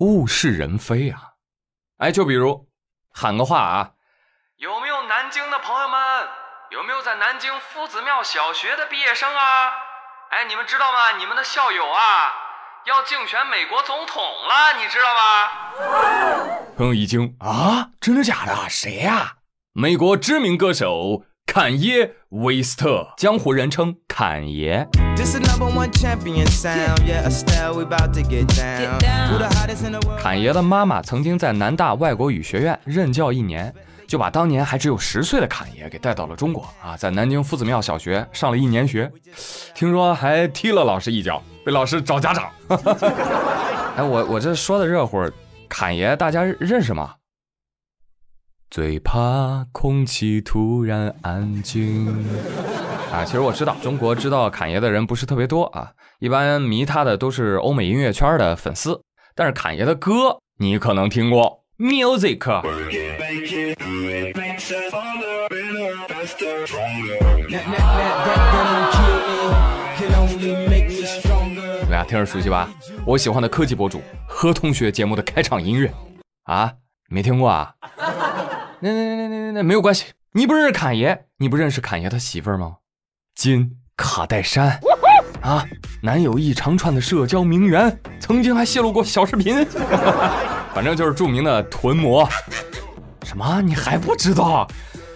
物是人非啊！哎，就比如喊个话啊，有没有南京的朋友们？有没有在南京夫子庙小学的毕业生啊？哎，你们知道吗？你们的校友啊，要竞选美国总统了，你知道吗？朋友一惊啊，真的假的？谁呀？美国知名歌手坎耶威斯特，江湖人称坎爷。坎爷的妈妈曾经在南大外国语学院任教一年。就把当年还只有十岁的侃爷给带到了中国啊，在南京夫子庙小学上了一年学，听说还踢了老师一脚，被老师找家长。哎，我我这说的热乎，侃爷大家认识吗？最怕空气突然安静。啊，其实我知道中国知道侃爷的人不是特别多啊，一般迷他的都是欧美音乐圈的粉丝，但是侃爷的歌你可能听过。Music，大家听着熟悉吧？我喜欢的科技博主何同学节目的开场音乐啊，没听过啊？那那那那那那没有关系，你不认识侃爷，你不认识侃爷他媳妇儿吗？金卡戴珊啊，男友一长串的社交名媛，曾经还泄露过小视频。反正就是著名的臀模，什么？你还不知道？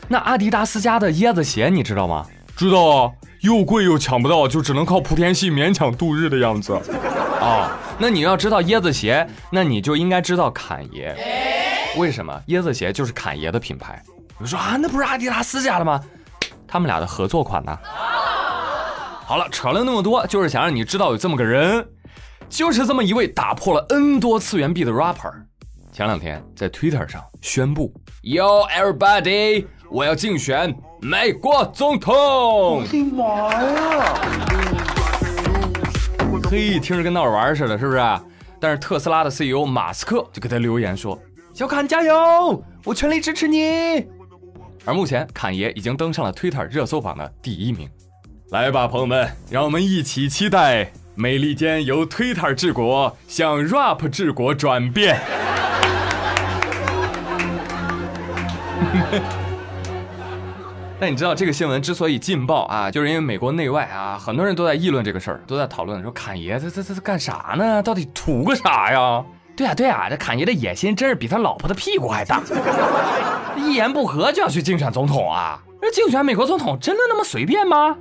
那阿迪达斯家的椰子鞋你知道吗？知道啊，又贵又抢不到，就只能靠莆田系勉强度日的样子。啊，那你要知道椰子鞋，那你就应该知道侃爷。为什么？椰子鞋就是侃爷的品牌。你说啊，那不是阿迪达斯家的吗？他们俩的合作款呢？好了，扯了那么多，就是想让你知道有这么个人，就是这么一位打破了 N 多次元壁的 rapper。前两天在 Twitter 上宣布，Yo everybody，我要竞选美国总统。我的妈呀！嘿，听着跟闹着玩似的，是不是？但是特斯拉的 CEO 马斯克就给他留言说：“小侃加油，我全力支持你。”而目前侃爷已经登上了 Twitter 热搜榜的第一名。来吧，朋友们，让我们一起期待美利坚由 Twitter 治国向 Rap 治国转变。但你知道这个新闻之所以劲爆啊，就是因为美国内外啊，很多人都在议论这个事儿，都在讨论说侃爷这这这这干啥呢？到底图个啥呀？对呀对呀，这侃爷的野心真是比他老婆的屁股还大，一言不合就要去竞选总统啊！那竞选美国总统真的那么随便吗？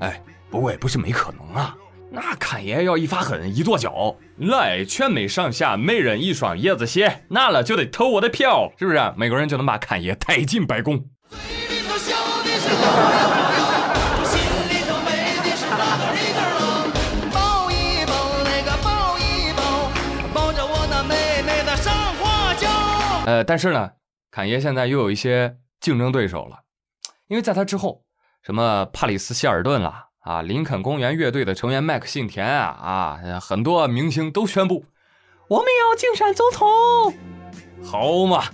哎，不过也不是没可能啊。那侃爷要一发狠，一跺脚，来，全美上下每人一双椰子鞋，拿了就得投我的票，是不是？美国人就能把侃爷带进白宫。呃，但是呢，侃爷现在又有一些竞争对手了，因为在他之后，什么帕里斯希尔顿啦。啊，林肯公园乐队的成员麦克信田啊啊，很多明星都宣布我们要竞选总统，好嘛？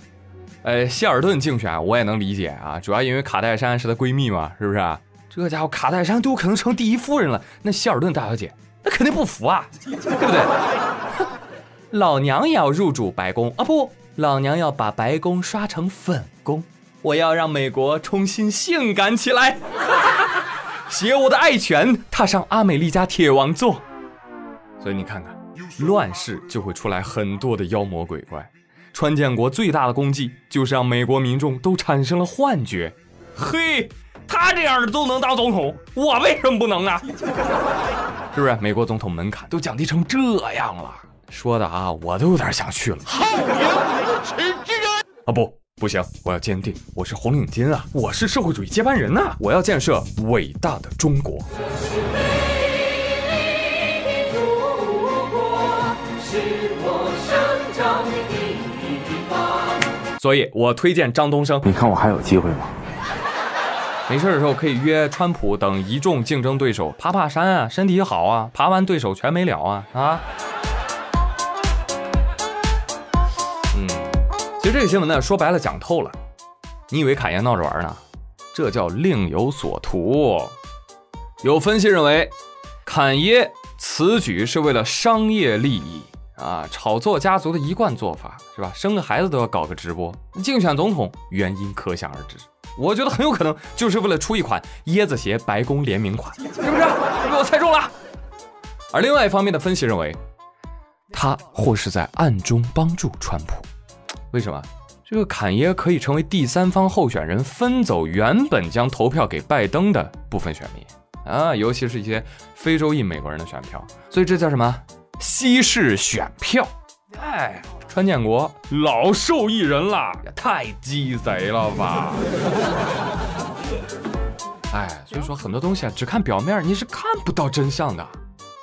呃，希尔顿竞选我也能理解啊，主要因为卡戴珊是她闺蜜嘛，是不是？这家伙卡戴珊都有可能成第一夫人了，那希尔顿大小姐那肯定不服啊，对不对？老娘也要入主白宫啊！不，老娘要把白宫刷成粉宫，我要让美国重新性感起来。携我的爱犬踏上阿美利加铁王座，所以你看看，乱世就会出来很多的妖魔鬼怪。川建国最大的功绩就是让美国民众都产生了幻觉。嘿，他这样的都能当总统，我为什么不能呢？是不是？美国总统门槛都降低成这样了，说的啊，我都有点想去了。好言无耻之人啊不。不行，我要坚定，我是红领巾啊，我是社会主义接班人呐，我要建设伟大的中国。所以，我推荐张东升。你看我还有机会吗？没事的时候可以约川普等一众竞争对手爬爬山啊，身体好啊，爬完对手全没了啊啊！这新闻呢，说白了讲透了。你以为侃爷闹着玩呢？这叫另有所图。有分析认为，侃爷此举是为了商业利益啊，炒作家族的一贯做法是吧？生个孩子都要搞个直播，竞选总统原因可想而知。我觉得很有可能就是为了出一款椰子鞋白宫联名款，是不是？被我猜中了。而另外一方面的分析认为，他或是在暗中帮助川普。为什么？这个坎耶可以成为第三方候选人，分走原本将投票给拜登的部分选民啊，尤其是一些非洲裔美国人的选票。所以这叫什么？稀释选票。哎。川建国老受益人了，也太鸡贼了吧！哎，所以说很多东西啊，只看表面你是看不到真相的。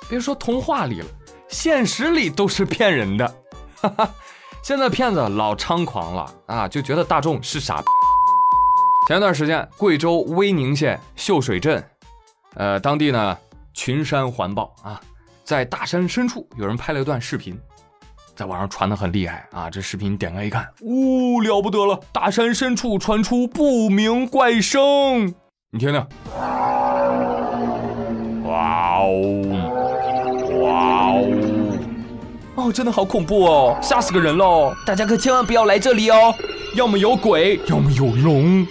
别说童话里了，现实里都是骗人的。哈哈，现在骗子老猖狂了啊，就觉得大众是傻。前段时间，贵州威宁县秀水镇，呃，当地呢群山环抱啊，在大山深处有人拍了一段视频。在网上传的很厉害啊！这视频点开一看，呜，了不得了！大山深处传出不明怪声，你听听，哦，真的好恐怖哦，吓死个人喽！大家可千万不要来这里哦，要么有鬼，要么有龙。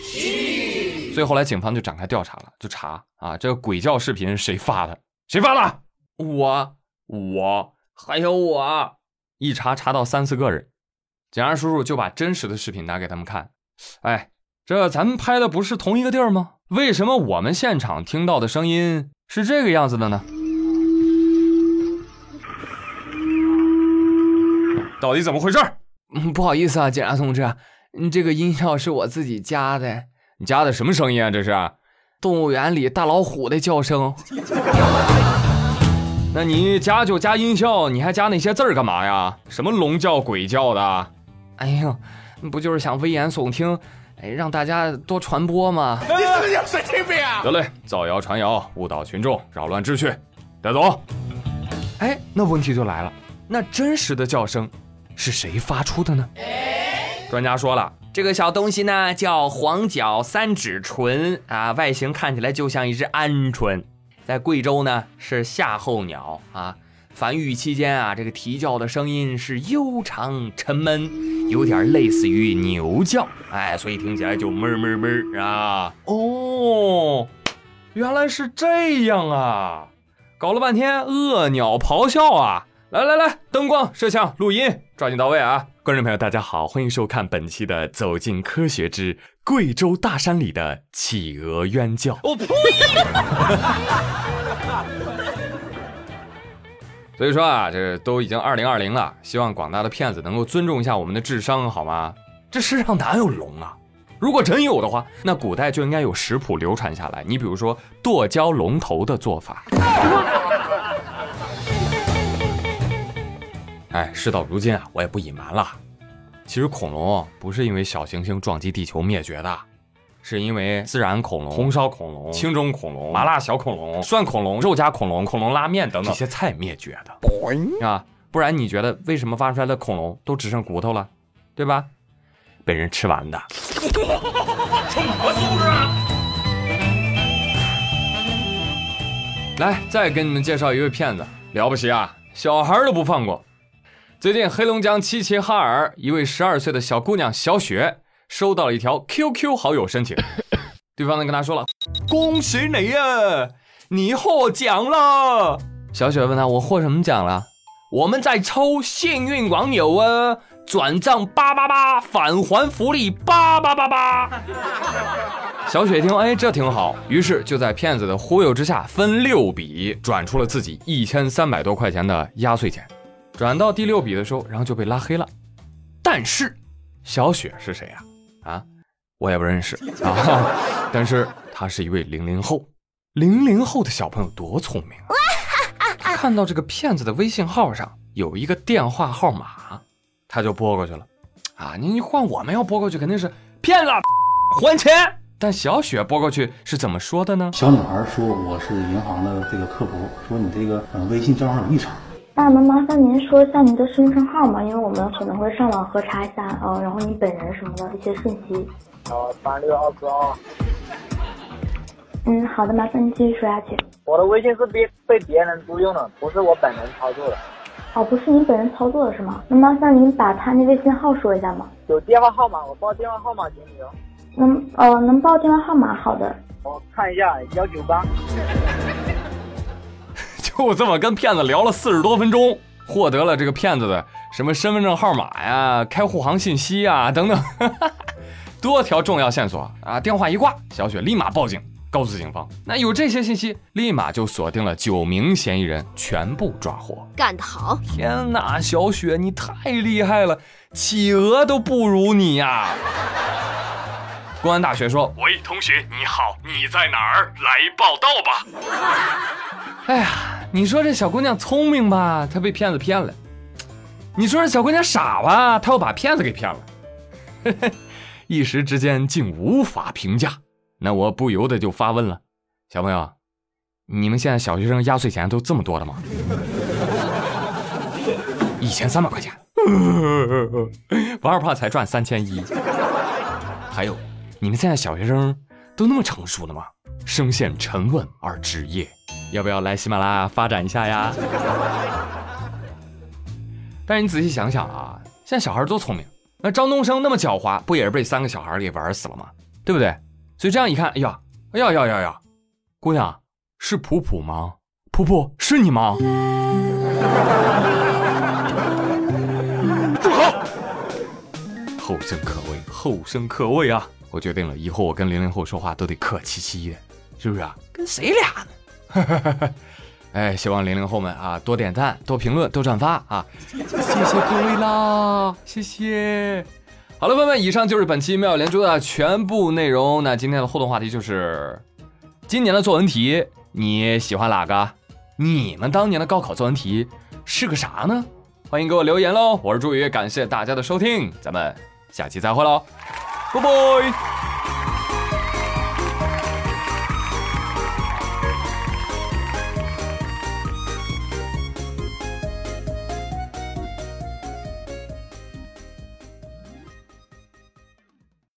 所以后来警方就展开调查了，就查啊，这个鬼叫视频谁发的？谁发的？我，我，还有我。一查查到三四个人，警察叔叔就把真实的视频拿给他们看。哎，这咱们拍的不是同一个地儿吗？为什么我们现场听到的声音是这个样子的呢？到底怎么回事？嗯，不好意思啊，警察同志，你这个音效是我自己加的。你加的什么声音啊？这是动物园里大老虎的叫声。那你加就加音效，你还加那些字儿干嘛呀？什么龙叫鬼叫的？哎呦，不就是想危言耸听，哎，让大家多传播吗？你是不是有神经病啊？得嘞，造谣传谣，误导群众，扰乱秩序，带走。哎，那问题就来了，那真实的叫声是谁发出的呢？专家说了，这个小东西呢叫黄角三指鹑啊，外形看起来就像一只鹌鹑。在贵州呢，是夏候鸟啊，繁育期间啊，这个啼叫的声音是悠长沉闷，有点类似于牛叫，哎，所以听起来就闷闷闷啊。哦，原来是这样啊，搞了半天恶鸟咆哮啊！来来来，灯光、摄像、录音，抓紧到位啊！观众朋友，大家好，欢迎收看本期的《走进科学之贵州大山里的企鹅冤叫》。我呸！所以说啊，这都已经二零二零了，希望广大的骗子能够尊重一下我们的智商，好吗？这世上哪有龙啊？如果真有的话，那古代就应该有食谱流传下来。你比如说剁椒龙头的做法。哎，事到如今啊，我也不隐瞒了。其实恐龙不是因为小行星撞击地球灭绝的，是因为孜然恐龙、红烧恐龙、青中恐龙、麻辣小恐龙、涮恐龙、肉夹恐龙、恐龙拉面等等这些菜灭绝的啊！不然你觉得为什么发出来的恐龙都只剩骨头了，对吧？被人吃完的。什么素质啊！来，再给你们介绍一位骗子，了不起啊，小孩都不放过。最近，黑龙江齐齐哈尔一位十二岁的小姑娘小雪收到了一条 QQ 好友申请，对方呢跟她说了：“恭喜你呀，你获奖了。”小雪问他：“我获什么奖了？”我们在抽幸运网友啊，转账八八八返还福利八八八八。小雪一听，哎，这挺好，于是就在骗子的忽悠之下，分六笔转出了自己一千三百多块钱的压岁钱。转到第六笔的时候，然后就被拉黑了。但是，小雪是谁呀？啊，我也不认识啊。但是她是一位零零后，零零后的小朋友多聪明啊！看到这个骗子的微信号上有一个电话号码，他就拨过去了。啊，你你换我们要拨过去肯定是骗子，还钱。但小雪拨过去是怎么说的呢？小女孩说：“我是银行的这个客服，说你这个呃微信账号有异常。”那能麻烦您说一下您的身份证号吗？因为我们可能会上网核查一下，呃，然后你本人什么的一些信息。好，三六二四二。嗯，好的，麻烦您继续说下去。我的微信是被被别人租用的，不是我本人操作的。哦，不是您本人操作的是吗？那麻烦您把他那微信号说一下吗？有电话号码，我报电话号码行不行？能，呃，能报电话号码？好的。我看一下，幺九八。就这么跟骗子聊了四十多分钟，获得了这个骗子的什么身份证号码呀、开户行信息啊等等，多条重要线索啊！电话一挂，小雪立马报警，告诉警方。那有这些信息，立马就锁定了九名嫌疑人，全部抓获。干得好！天哪，小雪你太厉害了，企鹅都不如你呀！公安大学说：“喂，同学你好，你在哪儿？来报道吧。”哎呀，你说这小姑娘聪明吧？她被骗子骗了；你说这小姑娘傻吧？她又把骗子给骗了。一时之间竟无法评价。那我不由得就发问了：小朋友，你们现在小学生压岁钱都这么多的吗？以前三百块钱，玩儿怕才赚三千一。还有。你们现在小学生都那么成熟了吗？声线沉稳而职业，要不要来喜马拉雅发展一下呀？但是你仔细想想啊，现在小孩多聪明，那张东升那么狡猾，不也是被三个小孩给玩死了吗？对不对？所以这样一看，哎呀，哎呀呀呀呀，姑娘是普普吗？普普是你吗？住口！后生可畏，后生可畏啊！我决定了，以后我跟零零后说话都得客气气的，是不是啊？跟谁俩呢？哎，希望零零后们啊多点赞、多评论、多转发啊！谢谢各位啦，谢谢。好了，朋友们，以上就是本期妙连珠的全部内容。那今天的互动话题就是今年的作文题，你喜欢哪个？你们当年的高考作文题是个啥呢？欢迎给我留言喽！我是朱宇，感谢大家的收听，咱们下期再会喽！拜拜。